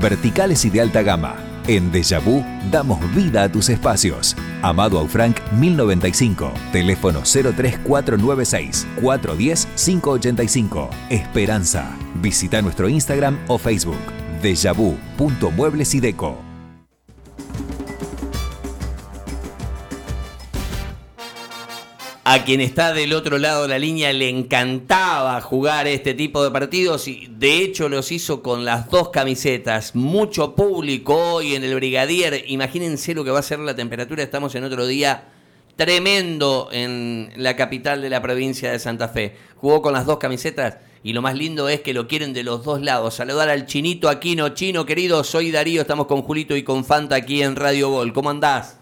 verticales y de alta gama. En Deja damos vida a tus espacios. Amado Aufranc 1095, teléfono 03496 410 585. Esperanza. Visita nuestro Instagram o Facebook. Dejavu.muebles y deco. A quien está del otro lado de la línea le encantaba jugar este tipo de partidos y de hecho los hizo con las dos camisetas. Mucho público hoy en el Brigadier. Imagínense lo que va a ser la temperatura. Estamos en otro día tremendo en la capital de la provincia de Santa Fe. Jugó con las dos camisetas y lo más lindo es que lo quieren de los dos lados. Saludar al chinito Aquino. Chino, querido, soy Darío. Estamos con Julito y con Fanta aquí en Radio Gol. ¿Cómo andás?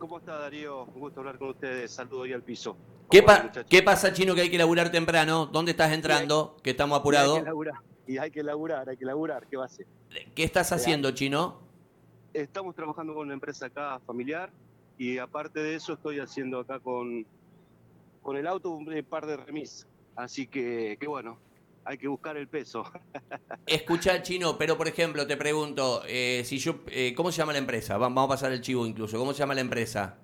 ¿Cómo está Darío? Un gusto hablar con ustedes. Saludo ahí al piso. ¿Qué, ¿Qué, pasa, Chino, que hay que laburar temprano? ¿Dónde estás entrando? Que estamos apurados. Y hay que laburar, hay que laburar, ¿Qué va a hacer? ¿Qué estás haciendo, Chino? Estamos trabajando con una empresa acá familiar y aparte de eso estoy haciendo acá con, con el auto un par de remis. Así que, qué bueno, hay que buscar el peso. Escucha, Chino, pero por ejemplo, te pregunto, eh, si yo, eh, ¿cómo se llama la empresa? Vamos a pasar el chivo incluso. ¿Cómo se llama la empresa?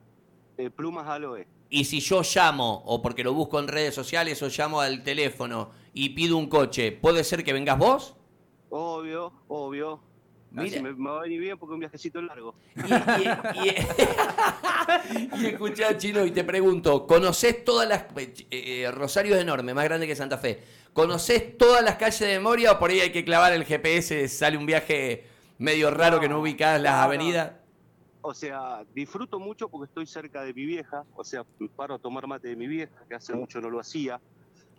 Eh, Plumas Aloe. Y si yo llamo, o porque lo busco en redes sociales, o llamo al teléfono y pido un coche, ¿puede ser que vengas vos? Obvio, obvio. Mira. me, va a venir bien porque es un viajecito largo. Y, y, escuchá, Chino, y te pregunto, ¿conoces todas las... Rosario es enorme, más grande que Santa Fe. ¿Conoces todas las calles de memoria o por ahí hay que clavar el GPS? Sale un viaje medio raro que no ubicás las avenidas. O sea, disfruto mucho porque estoy cerca de mi vieja. O sea, paro a tomar mate de mi vieja, que hace mucho no lo hacía.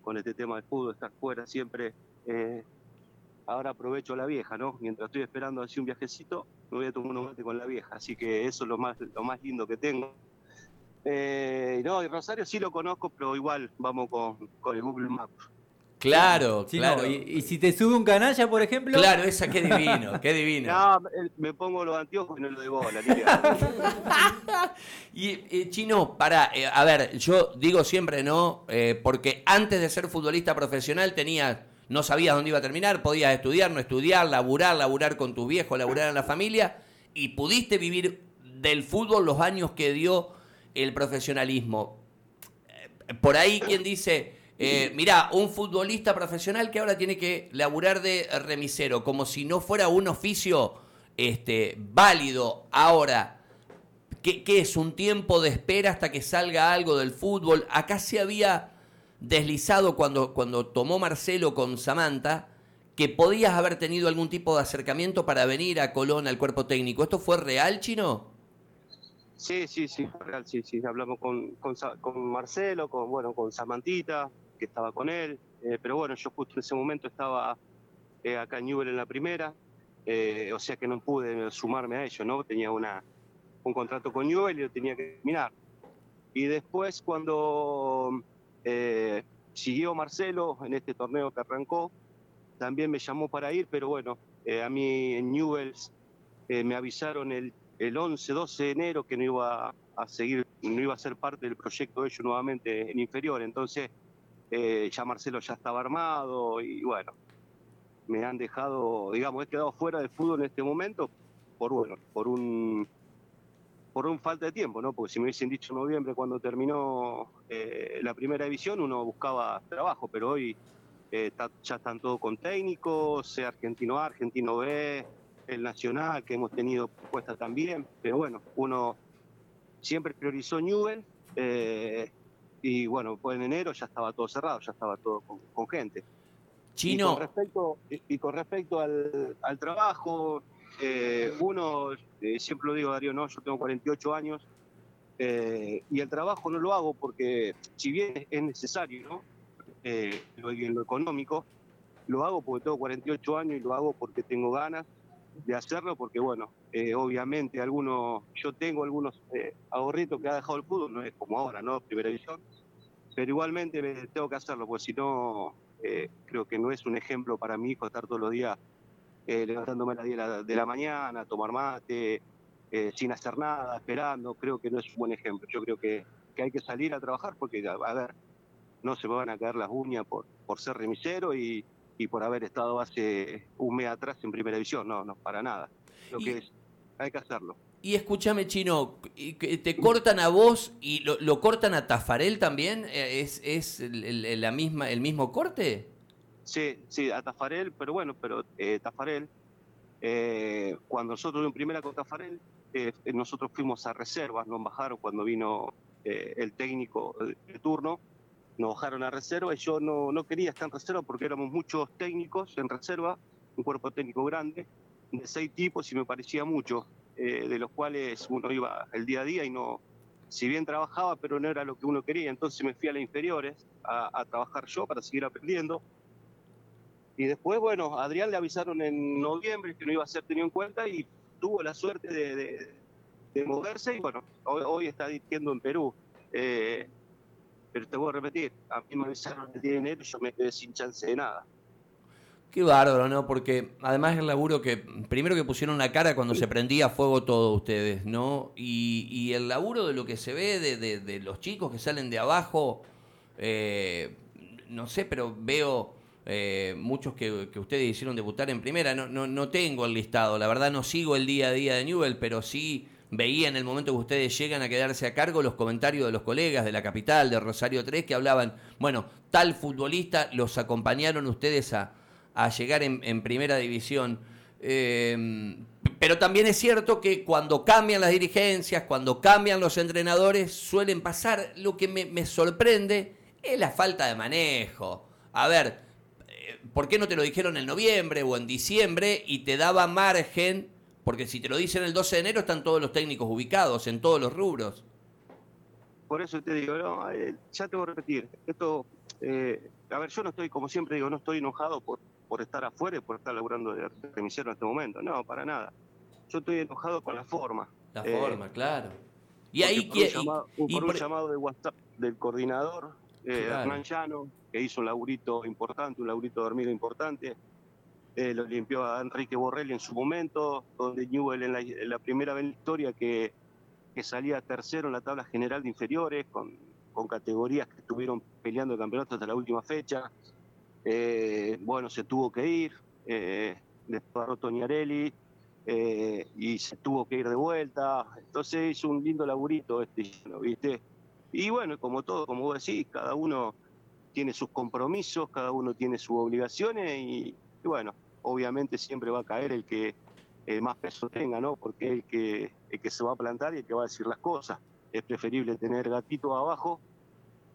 Con este tema de fútbol, estar fuera siempre. Eh, ahora aprovecho la vieja, ¿no? Mientras estoy esperando así un viajecito, me voy a tomar un mate con la vieja. Así que eso es lo más, lo más lindo que tengo. Eh, no, y Rosario sí lo conozco, pero igual vamos con, con el Google Maps. Claro, claro. ¿Y, si te sube un canalla, por ejemplo? Claro, esa qué divino, qué divino. No, me pongo los anteojos y no lo de bola, Y eh, Chino, para, eh, a ver, yo digo siempre no, eh, porque antes de ser futbolista profesional tenías, no sabías dónde iba a terminar, podías estudiar, no estudiar, laburar, laburar con tus viejos, laburar en la familia, y pudiste vivir del fútbol los años que dio el profesionalismo. Por ahí quien dice eh, mirá, un futbolista profesional que ahora tiene que laburar de remisero, como si no fuera un oficio este, válido ahora. ¿Qué, es un tiempo de espera hasta que salga algo del fútbol? Acá se había deslizado cuando, cuando tomó Marcelo con Samantha que podías haber tenido algún tipo de acercamiento para venir a Colón al cuerpo técnico. ¿Esto fue real, Chino? Sí, sí, sí, real, sí, sí. Hablamos con, con, con Marcelo, con, bueno, con Samantita, que estaba con él, eh, pero bueno, yo justo en ese momento estaba eh, acá en Newell en la primera, eh, o sea que no pude sumarme a ello, ¿no? Tenía una, un contrato con Newell y lo tenía que terminar. Y después cuando siguió Marcelo en este torneo que arrancó, también me llamó para ir, pero bueno, a mí en Newells me avisaron el, el 11, 12 de enero que no iba a seguir, no iba a ser parte del proyecto de ellos nuevamente en inferior, entonces eh, ya Marcelo ya estaba armado y bueno, me han dejado, digamos, he quedado fuera del fútbol en este momento por bueno, por un por un falta de tiempo, ¿no? Porque si me hubiesen dicho en noviembre cuando terminó eh, la primera división uno buscaba trabajo, pero hoy eh, ya están todos con técnicos, sea argentino A, argentino B, el nacional que hemos tenido propuesta también, pero bueno, uno siempre priorizó Newell, y bueno, pues en enero ya estaba todo cerrado, ya estaba todo con, gente. Chino. Y con respecto, y con respecto al, trabajo, eh, uno, eh, siempre lo digo Darío, no, yo tengo 48 años eh, y el trabajo no lo hago porque, si bien es necesario, ¿no? Lo, en lo económico, lo hago porque tengo 48 años y lo hago porque tengo ganas de hacerlo, porque bueno, obviamente algunos, yo tengo algunos ahorritos que ha dejado el fútbol, no es como ahora, ¿no? Primera división, pero igualmente me tengo que hacerlo, porque si no, creo que no es un ejemplo para mi hijo estar todos los días eh, levantándome a las 10 de la, mañana, tomar mate, eh, sin hacer nada, esperando, creo que no es un buen ejemplo. Yo creo que, hay que salir a trabajar porque, a, ver, no se me van a caer las uñas por, por ser remisero y, y por haber estado hace un mes atrás en primera división. No, no, para nada. Lo Y- que es, hay que hacerlo. Y escúchame, Chino, que ¿te cortan a vos y lo, lo cortan a Tafarel también? Eh, ¿Es, es el, el- la misma, el mismo corte? Sí, sí, a Tafarel, pero bueno, pero eh, Tafarel, eh, cuando nosotros en primera con Tafarel, eh, nosotros fuimos a reservas, nos bajaron cuando vino eh, el técnico de, turno, nos bajaron a reserva y yo no, no quería estar en reserva porque éramos muchos técnicos en reserva, un cuerpo técnico grande, de seis tipos y me parecía mucho, eh, de los cuales uno iba el día a día y no, si bien trabajaba, pero no era lo que uno quería, entonces me fui a las inferiores a, a trabajar yo para seguir aprendiendo. Y después, bueno, a Adrián le avisaron en noviembre que no iba a ser tenido en cuenta y tuvo la suerte de, de- de moverse y bueno, hoy, está dirigiendo en Perú. Eh, pero te voy a repetir, a mí me avisaron el día de enero y yo me quedé sin chance de nada. Qué bárbaro, ¿no? Porque además el laburo que, primero que pusieron la cara cuando se prendía fuego todo ustedes, ¿no? Y, y el laburo de lo que se ve de, de- de los chicos que salen de abajo, eh, no sé, pero veo eh, muchos que, ustedes hicieron debutar en primera, no, no, no tengo el listado, la verdad no sigo el día a día de Newell, pero sí veía en el momento que ustedes llegan a quedarse a cargo los comentarios de los colegas de la capital, de Rosario 3, que hablaban, bueno, tal futbolista los acompañaron ustedes a, a llegar en, primera división. Eh, pero también es cierto que cuando cambian las dirigencias, cuando cambian los entrenadores, suelen pasar. Lo que me, me sorprende es la falta de manejo. A ver, ¿por qué no te lo dijeron en noviembre o en diciembre y te daba margen? Porque si te lo dicen el 12 de enero están todos los técnicos ubicados en todos los rubros. Por eso te digo, no, eh, ya te voy a repetir, esto, eh, a ver, yo no estoy, como siempre digo, no estoy enojado por, por estar afuera y por estar laburando de remisero en este momento, no, para nada. Yo estoy enojado con la forma. La Eh, forma, claro. Y ahí por un llamado, y por un por- llamado de WhatsApp del coordinador, eh, Claro. Hernán Llano, que hizo un laburito importante, un laburito de hormiga importante, eh, lo limpió a Enrique Borrelli en su momento, donde Newell en la, en la primera vez en la historia que, que salía tercero en la tabla general de inferiores, con, con categorías que estuvieron peleando el campeonato hasta la última fecha. Eh, bueno, se tuvo que ir, eh, después agarró Toñarelli, eh, y se tuvo que ir de vuelta. Entonces hizo un lindo laburito este. ¿viste? Y bueno, como todo, como vos decís, cada uno tiene sus compromisos, cada uno tiene sus obligaciones y, bueno, obviamente siempre va a caer el que más peso tenga, ¿no? Porque es el que, el que se va a plantar y el que va a decir las cosas. Es preferible tener gatitos abajo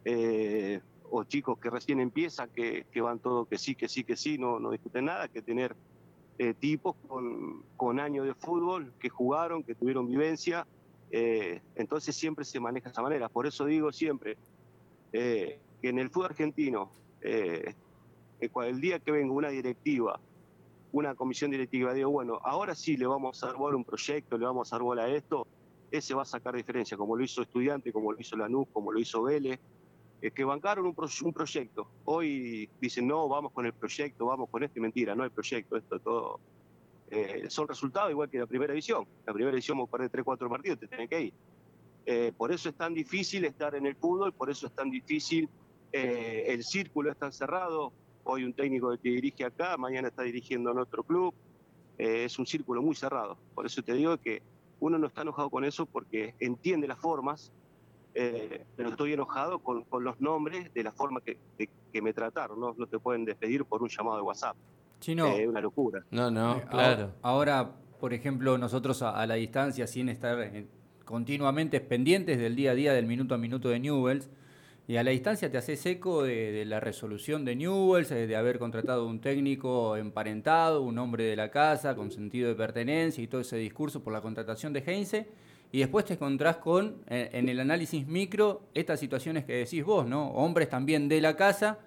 eh, o chicos que recién empiezan, que, que van todo que sí, que sí, que sí, no, no discuten nada, que tener eh, tipos con, con años de fútbol que jugaron, que tuvieron vivencia. Eh, entonces siempre se maneja de esa manera. Por eso digo siempre eh, que en el fútbol argentino, eh, el día que venga una directiva, una comisión directiva, digo, bueno, ahora sí le vamos a dar bola un proyecto, le vamos a dar bola a esto, ese va a sacar diferencia, como lo hizo Estudiante, como lo hizo Lanús, como lo hizo Vélez, que bancaron un, pro- un proyecto. Hoy dicen, no, vamos con el proyecto, vamos con este, mentira, no el proyecto, esto todo. Eh, son resultados igual que la primera división. La primera división vos perdés 3, 4 partidos, te tenés que ir. Eh, por eso es tan difícil estar en el fútbol, por eso es tan difícil, eh, el círculo es tan cerrado. Hoy un técnico que dirige acá, mañana está dirigiendo en otro club. Es un círculo muy cerrado. Por eso te digo que uno no está enojado con eso porque entiende las formas, pero estoy enojado con, con los nombres de la forma que, que- que me trataron. ¿no? no te pueden despedir por un llamado de WhatsApp. Chino, Es una locura. No, no, eh, claro. ahora, ahora, por ejemplo, nosotros a, a la distancia, sin estar eh, continuamente pendientes del día a día, del minuto a minuto de Newells, y a la distancia te haces eco de, de la resolución de Newells, eh, de haber contratado un técnico emparentado, un hombre de la casa, con sentido de pertenencia y todo ese discurso por la contratación de Heinze. Y después te encontrás con, en el análisis micro, estas situaciones que decís vos, ¿no? Hombres también de la casa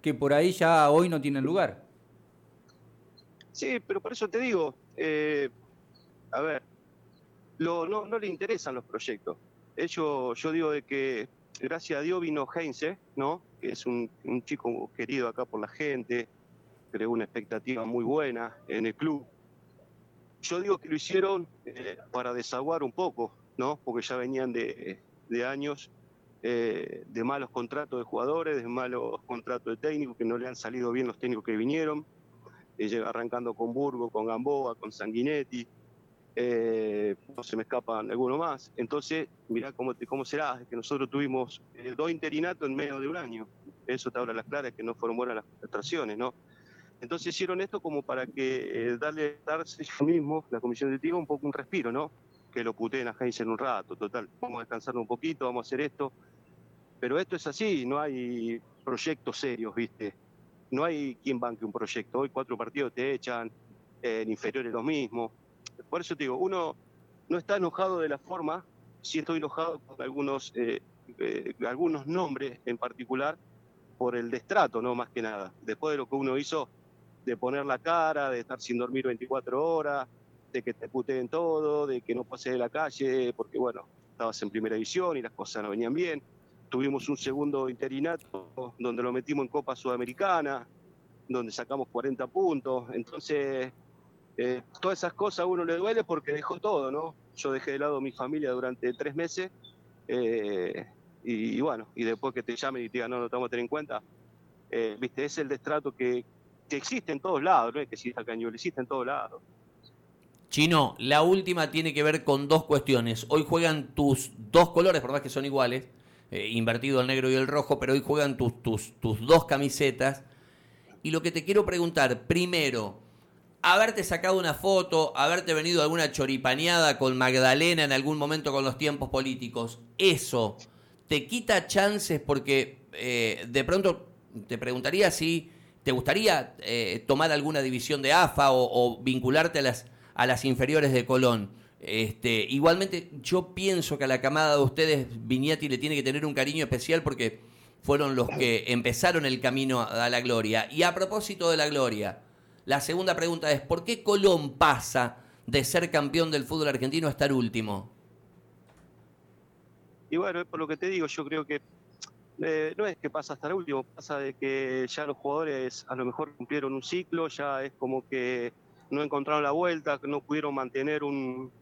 que por ahí ya hoy no tienen lugar. Sí, pero por eso te digo, eh, a ver, lo- no, no le interesan los proyectos. Ellos, yo digo de que gracias a Dios vino Heinze, ¿no? Que es un, chico querido acá por la gente, creó una expectativa muy buena en el club. Yo digo que lo hicieron eh, para desaguar un poco, ¿no? Porque ya venían de, de años eh, de malos contratos de jugadores, de malos contratos de técnicos, que no le han salido bien los técnicos que vinieron, arrancando con Burgo, con Gamboa, con Sanguinetti, eh, no se me escapan alguno más. Entonces, mirá cómo, cómo será, que nosotros tuvimos eh, dos interinatos en medio de un año. Eso te habla las claras, que no fueron buenas las contrataciones, ¿no? Entonces hicieron esto como para que darle, darse ellos mismos, la comisión directiva, un poco un respiro, ¿no? Que lo puteen a Heinz en un rato, total. Vamos a descansar un poquito, vamos a hacer esto pero esto es así, no hay proyectos serios, ¿viste? No hay quien banque un proyecto. Hoy cuatro partidos te echan, en inferiores lo mismo. Por eso te digo, uno no está enojado de la forma, sí estoy enojado con algunos, eh, eh, algunos nombres en particular por el destrato, no más que nada. Después de lo que uno hizo, de poner la cara, de estar sin dormir 24 horas, de que te puteen todo, de que no pases de la calle, porque bueno, estabas en primera división y las cosas no venían bien tuvimos un segundo interinato donde lo metimos en Copa Sudamericana, donde sacamos 40 puntos. Entonces, eh, todas esas cosas a uno le duele porque dejó todo, ¿no? Yo dejé de lado mi familia durante tres meses eh, y, bueno, y después que te llamen y te digan, no, no te vamos a tener en cuenta, eh, viste, es el destrato que, que, existe en todos lados, no es que exista cañón, existe en todos lados. Chino, la última tiene que ver con dos cuestiones. Hoy juegan tus dos colores, por más que son iguales, eh, invertido el negro y el rojo, pero hoy juegan tus, tus, tus dos camisetas. Y lo que te quiero preguntar, primero, haberte sacado una foto, haberte venido alguna choripaneada con Magdalena en algún momento con los tiempos políticos, eso te quita chances porque eh, de pronto te preguntaría si te gustaría eh, tomar alguna división de AFA o, o vincularte a las, a las inferiores de Colón. Este, igualmente, yo pienso que a la camada de ustedes, Viñati le tiene que tener un cariño especial porque fueron los que empezaron el camino a la gloria. Y a propósito de la gloria, la segunda pregunta es, ¿por qué Colón pasa de ser campeón del fútbol argentino a estar último? Y bueno, por lo que te digo, yo creo que eh, no es que pasa a estar último, pasa de que ya los jugadores a lo mejor cumplieron un ciclo, ya es como que no encontraron la vuelta, no pudieron mantener un,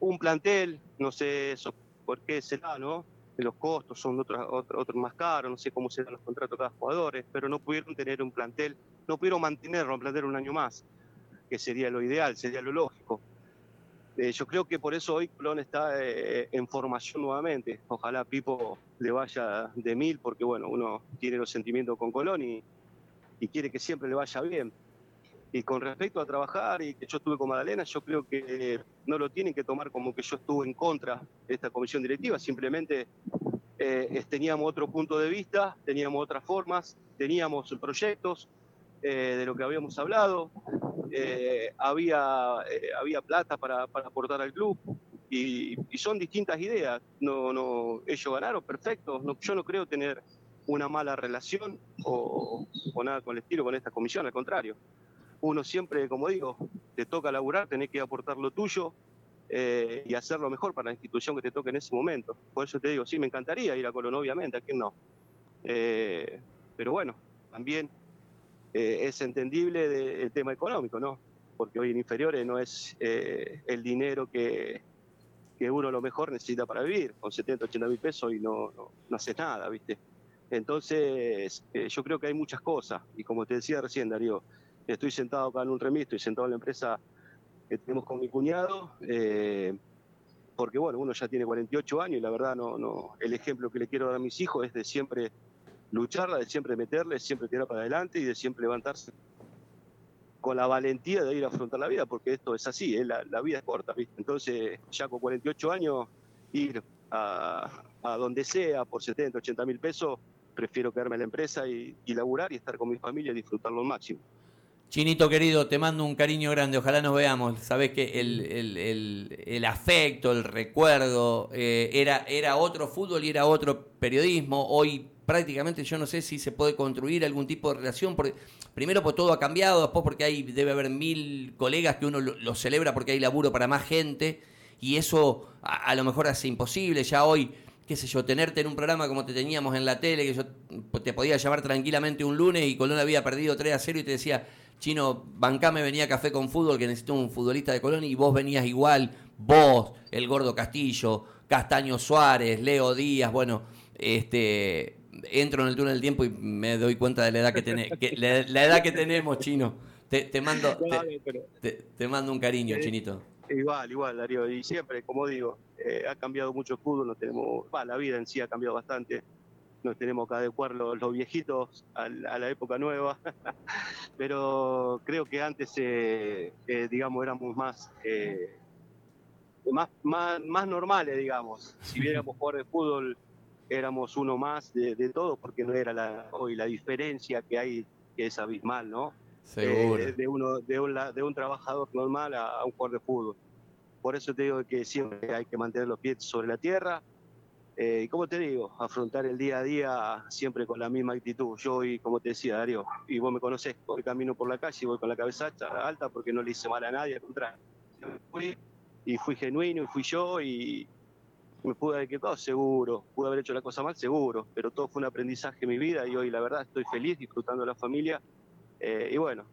un plantel, no sé eso por qué será, ¿no? Los costos son otros, otros, más caros, no sé cómo serán los contratos de cada jugadores, pero no pudieron tener un plantel, no pudieron mantenerlo, un plantel un año más, que sería lo ideal, sería lo lógico. Eh, yo creo que por eso hoy Colón está eh, en formación nuevamente. Ojalá Pipo le vaya de mil, porque bueno, uno tiene los sentimientos con Colón y, y quiere que siempre le vaya bien. Y con respecto a trabajar y que yo estuve con Magdalena, yo creo que no lo tienen que tomar como que yo estuve en contra de esta comisión directiva, simplemente eh, teníamos otro punto de vista, teníamos otras formas, teníamos proyectos eh, de lo que habíamos hablado, eh, había, había plata para, para, aportar al club y, y, son distintas ideas. No, no, ellos ganaron, perfecto. No, yo no creo tener una mala relación o, o nada con el estilo con esta comisión, al contrario uno siempre, como digo, te toca laburar, tenés que aportar lo tuyo eh, y hacer lo mejor para la institución que te toque en ese momento. Por eso te digo, sí, me encantaría ir a Colón, obviamente, ¿a quién no? Eh, pero bueno, también eh, es entendible el tema económico, ¿no? Porque hoy en inferiores no es el dinero que, que uno lo mejor necesita para vivir. Con 70, 80 mil pesos y no, no, no hace nada, ¿viste? Entonces, yo creo que hay muchas cosas. Y como te decía recién, Darío, Estoy sentado acá en un remis, estoy sentado en la empresa que tenemos con mi cuñado, eh, porque bueno, uno ya tiene 48 años y la verdad no, no, el ejemplo que le quiero dar a mis hijos es de siempre lucharla, de siempre meterle, siempre tirar para adelante y de siempre levantarse con la valentía de ir a afrontar la vida, porque esto es así, ¿eh? la, vida es corta, ¿viste? Entonces, ya con 48 años, ir a, donde sea por 70, 80 mil pesos, prefiero quedarme en la empresa y, y laburar y estar con mi familia y disfrutarlo al máximo. Chinito querido, te mando un cariño grande, ojalá nos veamos. Sabes que el, afecto, el recuerdo, eh, era, era otro fútbol y era otro periodismo. Hoy prácticamente yo no sé si se puede construir algún tipo de relación, porque primero porque todo ha cambiado, después porque hay, debe haber mil colegas que uno lo, celebra porque hay laburo para más gente, y eso a, a, lo mejor hace imposible. Ya hoy, qué sé yo, tenerte en un programa como te teníamos en la tele, que yo te podía llamar tranquilamente un lunes y Colón había perdido 3 a 0 y te decía Chino, bancame venía Café con Fútbol, que necesito un futbolista de Colón, y vos venías igual, vos, el Gordo Castillo, Castaño Suárez, Leo Díaz, bueno, este, entro en el túnel del tiempo y me doy cuenta de la edad que, tenés, que la, la edad que tenemos, chino. Te, te mando, te, pero- te- te mando un cariño, Eh, chinito. Igual, igual, Darío. Y siempre, como digo, eh, ha cambiado mucho el fútbol, no tenemos, la vida en sí ha cambiado bastante. Nos tenemos que adecuar los, los viejitos a, la- a la época nueva. Pero creo que antes, eh, eh, digamos, éramos más, eh, más, más, más normales, digamos. Si viéramos jugar de fútbol, éramos uno más de, de todo, porque no era la, hoy la diferencia que hay, que es abismal, ¿no? Seguro. eh, de, uno, de, un, de un trabajador normal a, a un jugador de fútbol. Por eso te digo que siempre hay que mantener los pies sobre la tierra. Eh, como te digo, afrontar el día a día siempre con la misma actitud. Yo hoy, como te decía, Darío, y vos me conocés, hoy camino por la calle y voy con la cabeza alta, porque no le hice mal a nadie, al contrario. Fui y fui genuino y fui yo y me pude haber equivocado, seguro. Pude haber hecho la cosa mal, seguro. Pero todo fue un aprendizaje en mi vida y hoy, la verdad, estoy feliz disfrutando de la familia. Eh, y bueno,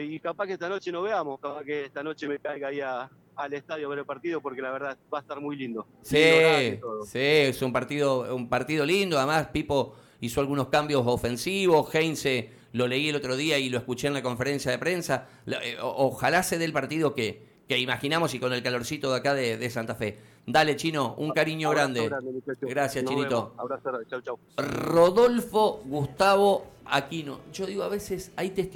y capaz que esta noche no veamos, capaz que esta noche me caiga ahí a- al estadio a ver el partido porque la verdad va a estar muy lindo. Sí, Lindo sí, es un partido, un partido lindo. Además, Pipo hizo algunos cambios ofensivos. Heinze lo leí el otro día y lo escuché en la conferencia de prensa. Eh, ojalá se dé el partido que, que imaginamos y con el calorcito de acá de, de Santa Fe. Dale, Chino, un cariño Abrazo grande. muchachos. Gracias, Nos Chinito. Abrazo grande. Chau, chau. Rodolfo Gustavo Aquino. Yo digo, a veces hay testimonios.